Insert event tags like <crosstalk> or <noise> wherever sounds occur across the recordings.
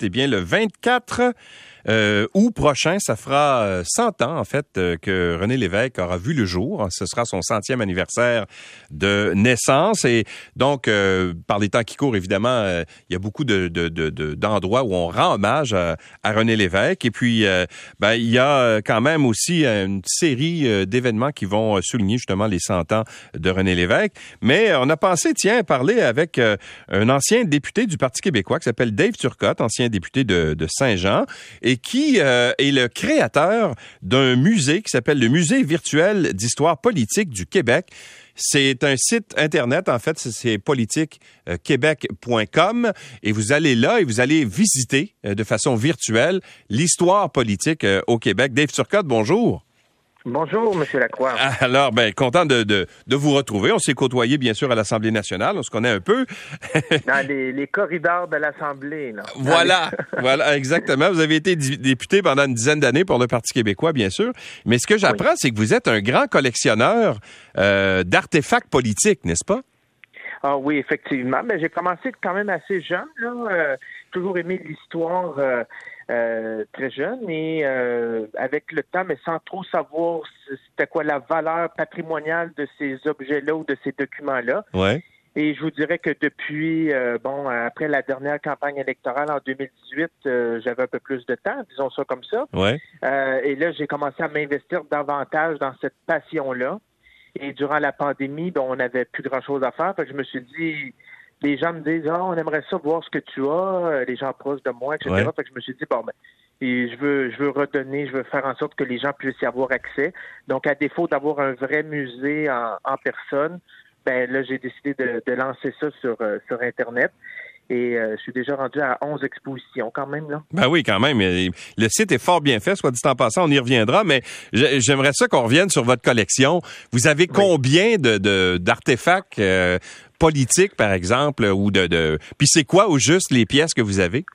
Eh bien, le 24 euh, août prochain, ça fera 100 euh, ans, en fait, euh, que René Lévesque aura vu le jour. Ce sera son centième anniversaire de naissance. Et donc, euh, par les temps qui courent, évidemment, il y a beaucoup de, de, de, d'endroits où on rend hommage à, à René Lévesque. Et puis, ben, il y a quand même aussi une série d'événements qui vont souligner justement les 100 ans de René Lévesque. Mais on a pensé, tiens, parler avec un ancien député du Parti québécois qui s'appelle Dave Turcotte, ancien député de, de Saint-Jean. Et et qui euh, est le créateur d'un musée qui s'appelle le Musée virtuel d'histoire politique du Québec. C'est un site internet, en fait, c'est politiquequebec.com et vous allez là et vous allez visiter euh, de façon virtuelle l'histoire politique euh, au Québec. Dave Turcotte, bonjour. Bonjour, Monsieur Lacroix. Ah, alors, ben, content de, de, de vous retrouver. On s'est côtoyé, bien sûr, à l'Assemblée nationale. On se connaît un peu. <laughs> Dans les, les corridors de l'Assemblée. Voilà, <laughs> voilà, exactement. Vous avez été député pendant une dizaine d'années pour le Parti québécois, bien sûr. Mais ce que j'apprends, c'est que vous êtes un grand collectionneur euh, d'artefacts politiques, n'est-ce pas? Ah oui, effectivement. Mais j'ai commencé quand même assez jeune. Là. Euh, toujours aimé l'histoire. Euh, euh, très jeune et euh, avec le temps, mais sans trop savoir c'était quoi la valeur patrimoniale de ces objets-là ou de ces documents-là. Ouais. Et je vous dirais que depuis, euh, bon, après la dernière campagne électorale en 2018, j'avais un peu plus de temps, disons ça comme ça. Ouais. et là, j'ai commencé à m'investir davantage dans cette passion-là. Et durant la pandémie, ben, on n'avait plus grand-chose à faire. Fait que je me suis dit, les gens me disent Ah, on aimerait ça voir ce que tu as, euh, les gens proches de moi, etc. Fait que je me suis dit, bon, ben, et je veux, je veux redonner, je veux faire en sorte que les gens puissent y avoir accès. Donc, à défaut d'avoir un vrai musée en, personne, ben là, j'ai décidé de, de, lancer ça sur, euh, sur Internet. Et euh, je suis déjà rendu à 11 expositions quand même. Là. Ben oui, quand même. Le site est fort bien fait, soit dit en passant, on y reviendra, mais j'aimerais ça qu'on revienne sur votre collection. Vous avez combien de d'artefacts euh, politiques, par exemple, ou de, de... Puis c'est quoi au juste les pièces que vous avez?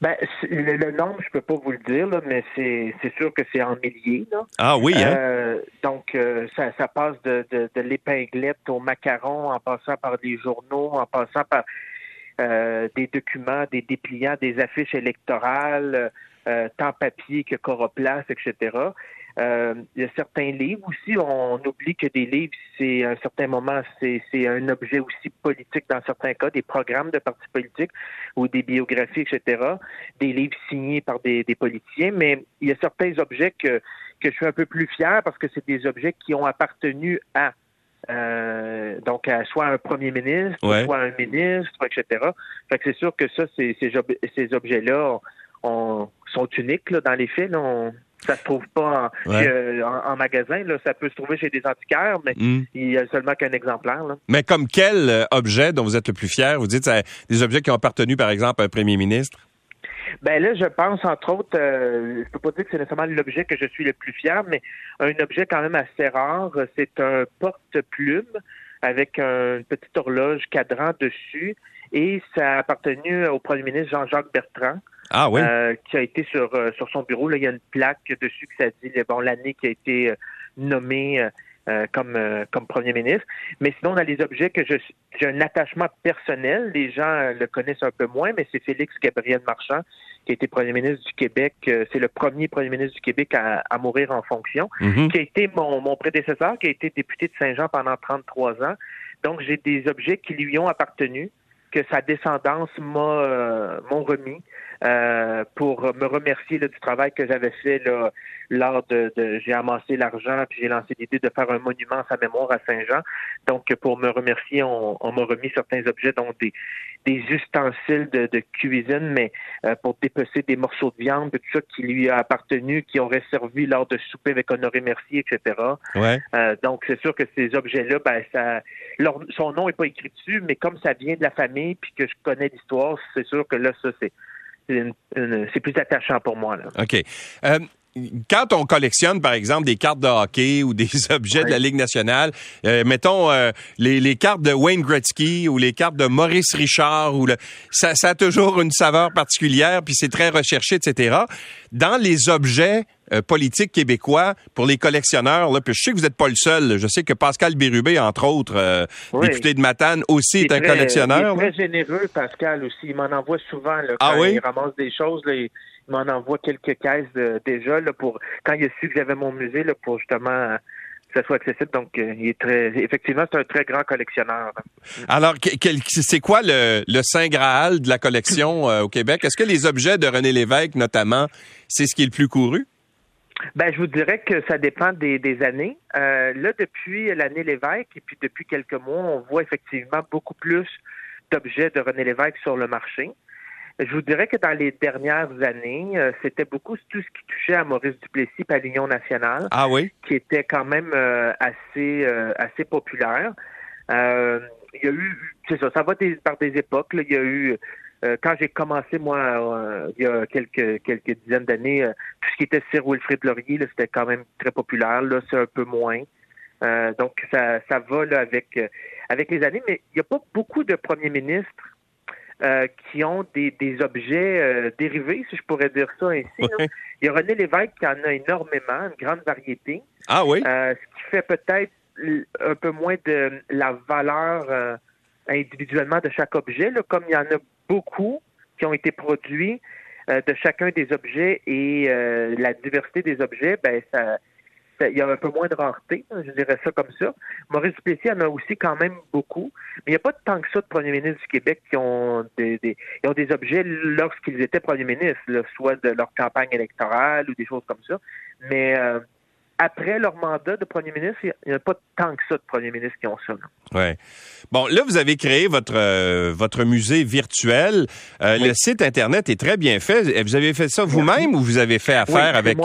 Ben, le, nombre, je peux pas vous le dire, là, mais c'est, sûr que c'est en milliers. Là. Ah oui, hein? Euh, donc, ça, ça passe de, de, de l'épinglette au macaron, en passant par des journaux, en passant par euh, des documents, des dépliants, des affiches électorales, euh, tant papier que coroplace, etc. Euh, il y a certains livres aussi. On oublie que des livres, c'est à un certain moment, c'est, un objet aussi politique dans certains cas, des programmes de partis politiques ou des biographies, etc. Des livres signés par des, des politiciens. Mais il y a certains objets que, que je suis un peu plus fier parce que c'est des objets qui ont appartenu à euh, donc, soit un premier ministre, soit un ministre, etc. Fait que c'est sûr que ça, ces, ces, objets-là sont uniques dans les faits. Là, ça se trouve pas en, magasin. Là. Ça peut se trouver chez des antiquaires, mais hmm. il y a seulement qu'un exemplaire. Mais comme quel euh, objet dont vous êtes le plus fier? Vous dites des objets qui ont appartenu, par exemple, à un premier ministre? Ben là, je pense entre autres, euh, je peux pas dire que c'est nécessairement l'objet que je suis le plus fier, mais un objet quand même assez rare, c'est un porte-plume avec une petite horloge cadran dessus et ça a appartenu au premier ministre Jean-Jacques Bertrand. Ah oui. Euh, qui a été sur, euh, sur son bureau. Là, il y a une plaque dessus qui ça dit bon, l'année qui a été nommée euh, comme, euh, comme premier ministre. Mais sinon, on a les objets que j'ai un attachement personnel. Les gens euh, le connaissent un peu moins, mais c'est Félix Gabriel Marchand, qui a été premier ministre du Québec. c'est le premier premier ministre du Québec à, mourir en fonction, mm-hmm. qui a été mon, mon prédécesseur, qui a été député de Saint-Jean pendant 33 ans. Donc, j'ai des objets qui lui ont appartenu que sa descendance m'a m'ont remis. Euh, pour me remercier du travail que j'avais fait là, lors de, j'ai amassé l'argent puis j'ai lancé l'idée de faire un monument à sa mémoire à Saint-Jean. Donc pour me remercier, on, m'a remis certains objets dont des, des ustensiles de, cuisine, mais euh, pour dépecer des morceaux de viande, tout ça qui lui a appartenu, qui aurait servi lors de souper avec Honoré Mercier, etc. Ouais. Euh, donc c'est sûr que ces objets-là, ben ça, son nom est pas écrit dessus, mais comme ça vient de la famille puis que je connais l'histoire, c'est sûr que là ça c'est c'est plus attachant pour moi. Là. OK. Euh, quand on collectionne, par exemple, des cartes de hockey ou des <laughs> objets de la Ligue nationale, euh, mettons euh, les, les, cartes de Wayne Gretzky ou les cartes de Maurice Richard, ou le, ça, ça, a toujours une saveur particulière, puis c'est très recherché, etc. Dans les objets euh, politique québécois pour les collectionneurs. Là. Puis je sais que vous n'êtes pas le seul. Je sais que Pascal Bérubé, entre autres, euh, député de Matane, aussi est, un collectionneur. Il est très généreux, Pascal, aussi. Il m'en envoie souvent. Là, ah quand il ramasse des choses, là, il, m'en envoie quelques caisses déjà là, pour quand il a su que j'avais mon musée là, pour justement que ça soit accessible. Donc, euh, il est très, effectivement, c'est un très grand collectionneur. Alors, c'est quoi le, Saint Graal de la collection euh, au Québec? Est-ce que les objets de René Lévesque, notamment, c'est ce qui est le plus couru? Ben, je vous dirais que ça dépend des, années. Euh, là, depuis l'année Lévesque et puis depuis quelques mois, on voit effectivement beaucoup plus d'objets de René Lévesque sur le marché. Je vous dirais que dans les dernières années, euh, c'était beaucoup tout ce qui touchait à Maurice Duplessis à l'Union nationale. Ah oui? Qui était quand même euh, assez euh, assez populaire. il y a eu, c'est ça, ça va par des époques. Il y a eu, quand j'ai commencé, moi, il y a quelques quelques dizaines d'années, tout ce qui était Sir Wilfrid Laurier, c'était quand même très populaire. Là, c'est un peu moins. donc, ça, ça va là, avec, avec les années, mais il n'y a pas beaucoup de premiers ministres euh, qui ont des, des objets euh, dérivés, si je pourrais dire ça ainsi. Il y a René Lévesque qui en a énormément, une grande variété. Ah oui? Euh, ce qui fait peut-être un peu moins de la valeur individuellement de chaque objet, là, comme il y en a beaucoup qui ont été produits de chacun des objets et la diversité des objets, ben ça il y a un peu moins de rareté, hein, je dirais ça comme ça. Maurice Duplessis en a aussi quand même beaucoup, mais il n'y a pas tant que ça de premiers ministres du Québec qui ont des, ont des objets lorsqu'ils étaient premiers ministres, soit de leur campagne électorale ou des choses comme ça. Mais euh, après leur mandat de premier ministre, il n'y a pas tant que ça de premiers ministres qui ont ça. Ouais. Bon, là, vous avez créé votre euh, votre musée virtuel. Euh, le site Internet est très bien fait. Vous avez fait ça vous-même ou vous avez fait affaire avec...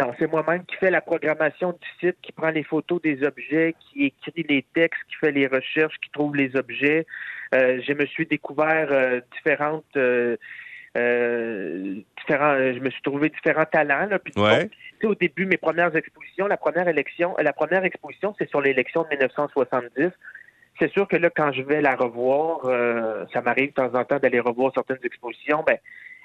Non, c'est moi-même qui fais la programmation du site, qui prend les photos des objets, qui écrit les textes, qui fait les recherches, qui trouve les objets. Euh, je me suis découvert euh, différentes euh, différents, je me suis trouvé différents talents. Là, puis au début, mes premières expositions, la première élection, la première exposition, c'est sur l'élection de 1970. C'est sûr que là, quand je vais la revoir, ça m'arrive de temps en temps d'aller revoir certaines expositions. Ben,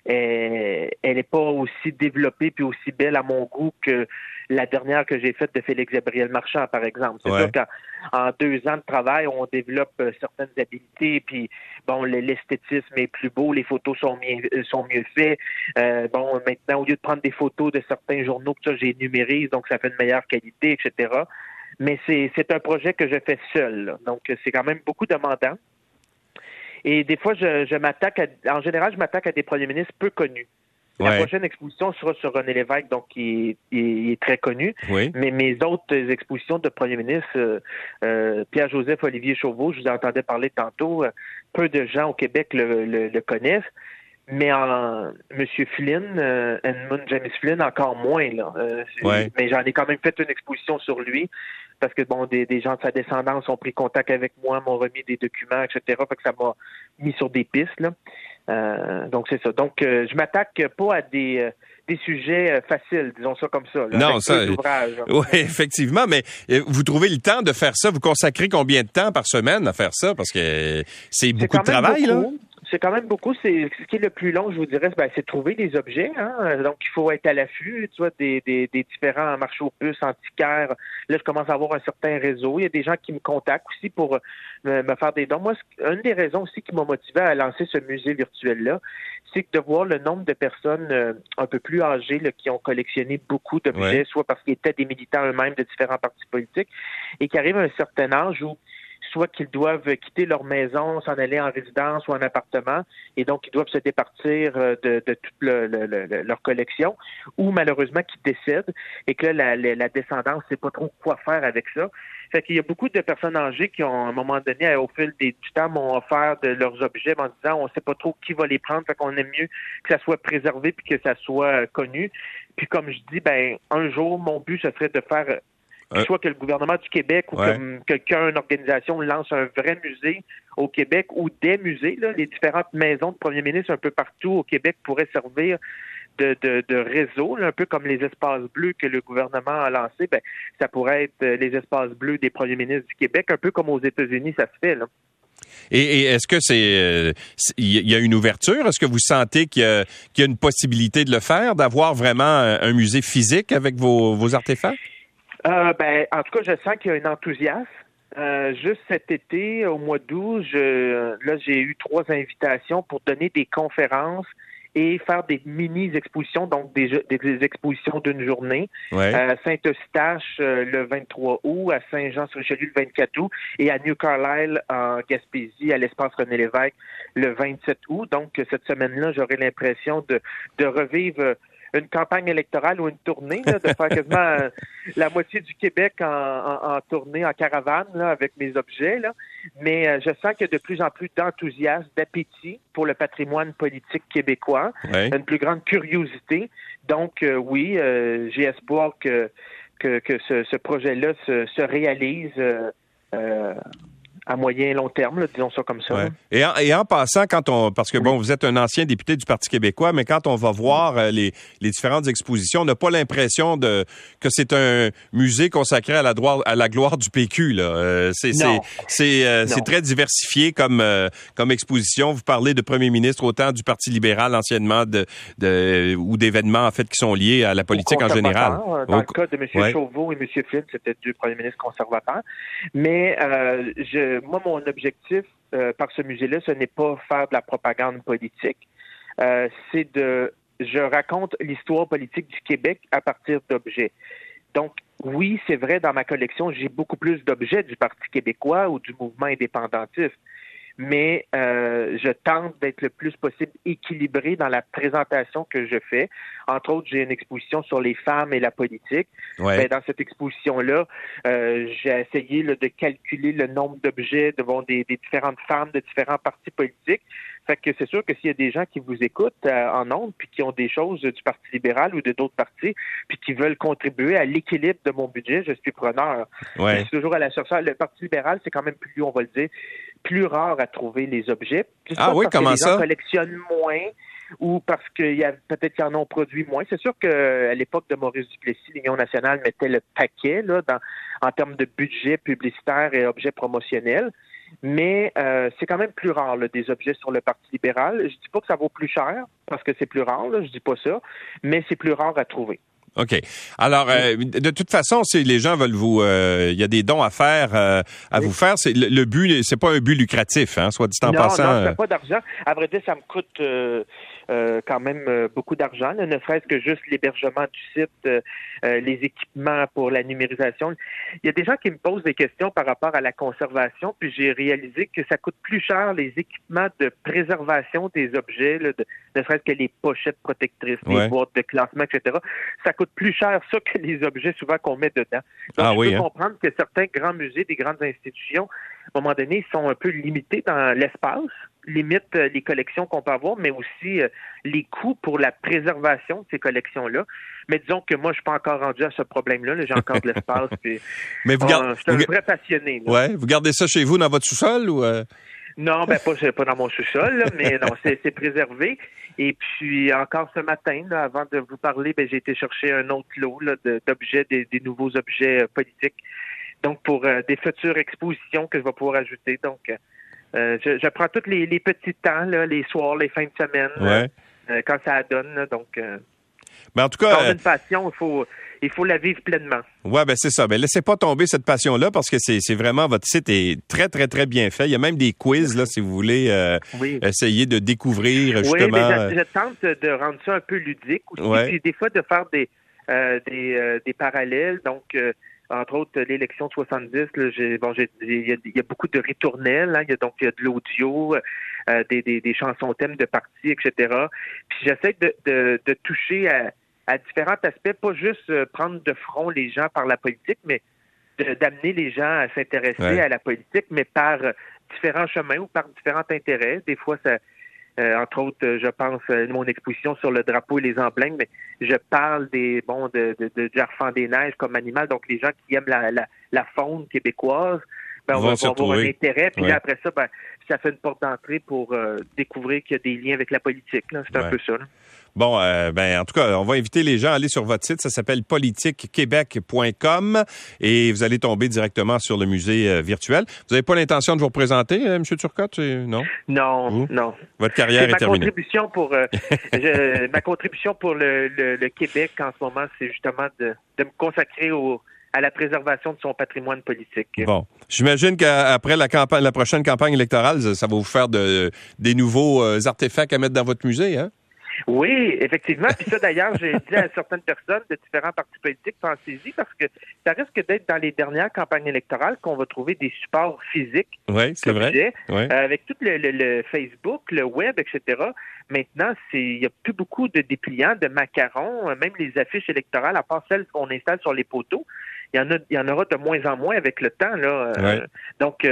elle n'est pas aussi développée puis aussi belle à mon goût que la dernière que j'ai faite de Félix Gabriel Marchand, par exemple. C'est sûr qu'en deux ans de travail, on développe euh, certaines habiletés, puis bon, l'esthétisme est plus beau, les photos sont mieux, euh, sont mieux faites. Euh, bon, maintenant, au lieu de prendre des photos de certains journaux, que ça, j'ai numérise, donc ça fait une meilleure qualité, etc. Mais c'est un projet que je fais seul, donc c'est quand même beaucoup demandant. Et des fois, je, je m'attaque à, en général, je m'attaque à des premiers ministres peu connus. La prochaine exposition sera sur René Lévesque, donc qui est, très connu. Mais mes autres expositions de premiers ministres, euh, euh, Pierre-Joseph Olivier Chauveau, je vous entendais parler tantôt, euh, peu de gens au Québec le, le, connaissent. Mais en M. Flynn, Edmund James Flynn, encore moins. Là. Mais j'en ai quand même fait une exposition sur lui parce que bon, des, gens de sa descendance ont pris contact avec moi, m'ont remis des documents, etc. Fait que ça m'a mis sur des pistes. Là. Euh, donc c'est ça. Donc euh, je m'attaque pas à des euh, des sujets faciles, disons ça comme ça. non, ça. Oui, <laughs> effectivement, mais vous trouvez le temps de faire ça? Vous consacrez combien de temps par semaine à faire ça? Parce que c'est beaucoup de travail là c'est quand même beaucoup. C'est ce qui est le plus long, je vous dirais, ben, c'est trouver des objets. Hein? Donc, il faut être à l'affût, tu vois, des, des, des différents marchés aux puces, antiquaires. Là, je commence à avoir un certain réseau. Il y a des gens qui me contactent aussi pour euh, me, faire des dons. Moi, une des raisons aussi qui m'a motivé à lancer ce musée virtuel-là, c'est de voir le nombre de personnes euh, un peu plus âgées qui ont collectionné beaucoup d'objets, soit parce qu'ils étaient des militants eux-mêmes de différents partis politiques, et qui arrivent à un certain âge où soit qu'ils doivent quitter leur maison, s'en aller en résidence ou en appartement, et donc ils doivent se départir euh, de, de toute leur collection, ou malheureusement qu'ils décèdent et que là, la, descendance ne sait pas trop quoi faire avec ça. Fait qu'il y a beaucoup de personnes âgées qui ont, à un moment donné, au fil du temps, m'ont offert de leurs objets en disant on ne sait pas trop qui va les prendre, fait qu'on aime mieux que ça soit préservé puis que ça soit connu. Puis comme je dis, ben un jour, mon but, ce serait de faire euh, soit que le gouvernement du Québec ou que quelqu'un, une organisation lance un vrai musée au Québec ou des musées, là, les différentes maisons de premiers ministres un peu partout au Québec pourraient servir de, de, réseau, un peu comme les espaces bleus que le gouvernement a lancés, ben, ça pourrait être euh, les espaces bleus des premiers ministres du Québec, un peu comme aux États-Unis, ça se fait. Là. Et, est-ce que c'est il y a une ouverture? Est-ce que vous sentez qu'il y, a une possibilité de le faire, d'avoir vraiment un musée physique avec vos, vos artefacts? Euh, ben, en tout cas, je sens qu'il y a un enthousiasme. Euh, juste cet été, au mois d'août, là, j'ai eu trois invitations pour donner des conférences et faire des mini-expositions, donc des, expositions d'une journée. À Saint-Eustache euh, le 23 août, à Saint-Jean-sur-Richelieu le 24 août et à New Carlisle en Gaspésie, à l'espace René Lévesque le 27 août. Donc, cette semaine-là, j'aurai l'impression de, de revivre une campagne électorale ou une tournée, de faire quasiment euh, la moitié du Québec en, tournée, en caravane, là, avec mes objets. Là. Mais euh, je sens qu'il y a de plus en plus d'enthousiasme, d'appétit pour le patrimoine politique québécois, une plus grande curiosité. Donc, euh, oui, j'ai espoir que, que, que ce, ce projet-là se, se réalise à moyen et long terme, disons ça comme ça. Et, en, et, en, passant, quand on, parce que bon, vous êtes un ancien député du Parti québécois, mais quand on va voir euh, les, les, différentes expositions, on n'a pas l'impression de que c'est un musée consacré à la, droite, à la gloire du PQ. Là. Euh, c'est c'est euh, très diversifié comme comme exposition. Vous parlez de premier ministre autant du Parti libéral anciennement de, de ou d'événements en fait qui sont liés à la politique en général. Dans le cas de M. Chauveau et M. Flynn, c'était du premier ministre conservateur. Mais je moi, mon objectif euh, par ce musée-là, ce n'est pas faire de la propagande politique. Euh, c'est de, je raconte l'histoire politique du Québec à partir d'objets. Donc, oui, c'est vrai, dans ma collection, j'ai beaucoup plus d'objets du Parti québécois ou du mouvement indépendantiste mais euh, je tente d'être le plus possible équilibré dans la présentation que je fais. Entre autres, j'ai une exposition sur les femmes et la politique. Ben, dans cette exposition-là, euh, j'ai essayé de calculer le nombre d'objets devant des, différentes femmes de différents partis politiques. Fait que c'est sûr que s'il y a des gens qui vous écoutent euh, en ondes, puis qui ont des choses du Parti libéral ou de d'autres partis, puis qui veulent contribuer à l'équilibre de mon budget, je suis preneur. Ouais. Je suis toujours à la chercheur. Le Parti libéral, c'est quand même plus, on va le dire, plus rare à trouver les objets. ah oui, comment ça? collectionnent moins ou parce qu'il y a peut-être qu'ils en ont produit moins. C'est sûr qu'à l'époque de Maurice Duplessis, l'Union nationale mettait le paquet là, dans, en termes de budget publicitaire et objets promotionnels. Mais euh, c'est quand même plus rare des objets sur le Parti libéral. Je dis pas que ça vaut plus cher parce que c'est plus rare, là, je dis pas ça, mais c'est plus rare à trouver. OK. Alors, euh, de toute façon, si les gens veulent vous, euh, il y a des dons à faire, euh, à vous faire. C'est le, but, c'est pas un but lucratif, hein, soit dit en passant. Non, non, pas d'argent. À vrai dire, ça me coûte euh, quand même euh, beaucoup d'argent, ne serait-ce que juste l'hébergement du site, euh, les équipements pour la numérisation. Il y a des gens qui me posent des questions par rapport à la conservation, puis j'ai réalisé que ça coûte plus cher les équipements de préservation des objets, de, ne serait-ce que les pochettes protectrices, les boîtes de classement, etc. Ça coûte plus cher ça que les objets souvent qu'on met dedans. Donc, ah, je peux hein? comprendre que certains grands musées, des grandes institutions, à un moment donné, sont un peu limités dans l'espace limite euh, les collections qu'on peut avoir, mais aussi euh, les coûts pour la préservation de ces collections-là. Mais disons que moi, je suis pas encore rendu à ce problème-là. J'ai encore de l'espace. <laughs> mais vous gardez, je suis un vrai passionné. Ouais, vous gardez ça chez vous dans votre sous-sol ou euh? Non, ben pas, pas dans mon sous-sol, mais non, c'est préservé. Et puis encore ce matin, avant de vous parler, ben, j'ai été chercher un autre lot d'objets, des, des, nouveaux objets politiques. Donc pour des futures expositions que je vais pouvoir ajouter. Donc euh, je, prends tous les, petits temps, les soirs, les fins de semaine, euh, quand ça donne. donc, euh, mais en tout cas, une passion, il faut, il faut la vivre pleinement. Ouais, ben c'est ça. Mais ben, laissez pas tomber cette passion-là parce que c'est, vraiment votre site est très très très bien fait. Il y a même des quiz là si vous voulez essayer de découvrir justement. Oui, je, tente de rendre ça un peu ludique aussi, des fois de faire des des, des parallèles. Donc entre autres l'élection 70, j'ai, bon, il y, a beaucoup de ritournelles, hein, il y a donc il y a de l'audio, euh, des, des, des, chansons thèmes de partis, etc. Puis j'essaie de, de, de toucher à, à, différents aspects, pas juste euh, prendre de front les gens par la politique, mais d'amener les gens à s'intéresser à la politique, mais par différents chemins ou par différents intérêts. Des fois, ça, euh, entre autres, euh, je pense à mon exposition sur le drapeau et les emblèmes, mais je parle des bon de, de, de des neiges comme animal, donc les gens qui aiment la, la, faune québécoise ben, on va, avoir un intérêt. Puis là, après ça, ben, ça fait une porte d'entrée pour euh, découvrir qu'il y a des liens avec la politique. C'est un peu ça. Bon, euh, ben en tout cas, on va inviter les gens à aller sur votre site. Ça s'appelle politiquequebec.com et vous allez tomber directement sur le musée euh, virtuel. Vous n'avez pas l'intention de vous représenter, M. Turcotte, non? Non, non. Votre carrière est, terminée. Contribution pour, <laughs> ma contribution pour le, Québec en ce moment, c'est justement de, de me consacrer au à la préservation de son patrimoine politique. Bon, j'imagine qu'après la campagne, la prochaine campagne électorale, ça va vous faire de, des nouveaux euh, artefacts à mettre dans votre musée, hein? Oui, effectivement. Puis ça, d'ailleurs, j'ai dit à certaines personnes de différents partis politiques, pensez-y, parce que ça risque d'être dans les dernières campagnes électorales qu'on va trouver des supports physiques. Oui, c'est vrai. Euh, avec tout le, Facebook, le web, etc. Maintenant, il n'y a plus beaucoup de dépliants, de macarons, euh, même les affiches électorales, à part celles qu'on installe sur les poteaux. Il y en, a, il y en aura de moins en moins avec le temps. Là. Euh, donc,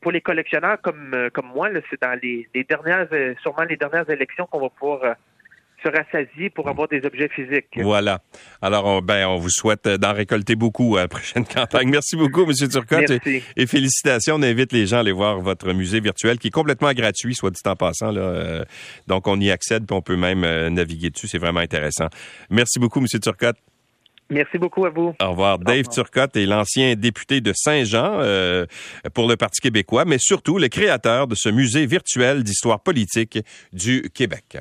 pour les collectionneurs comme, comme moi, c'est dans les, les dernières, sûrement les dernières élections qu'on va pouvoir se rassasier pour avoir des objets physiques. Voilà. Alors, on, ben, on vous souhaite d'en récolter beaucoup à la prochaine <laughs> campagne. Merci beaucoup, M. Turcotte. Et, félicitations. On invite les gens à aller voir votre musée virtuel qui est complètement gratuit, soit dit en passant. Là. Euh, donc, on y accède puis on peut même euh, naviguer dessus. C'est vraiment intéressant. Merci beaucoup, M. Turcotte. Merci beaucoup à vous. Au revoir. Dave Turcotte est l'ancien député de Saint-Jean euh, pour le Parti québécois, mais surtout le créateur de ce musée virtuel d'histoire politique du Québec.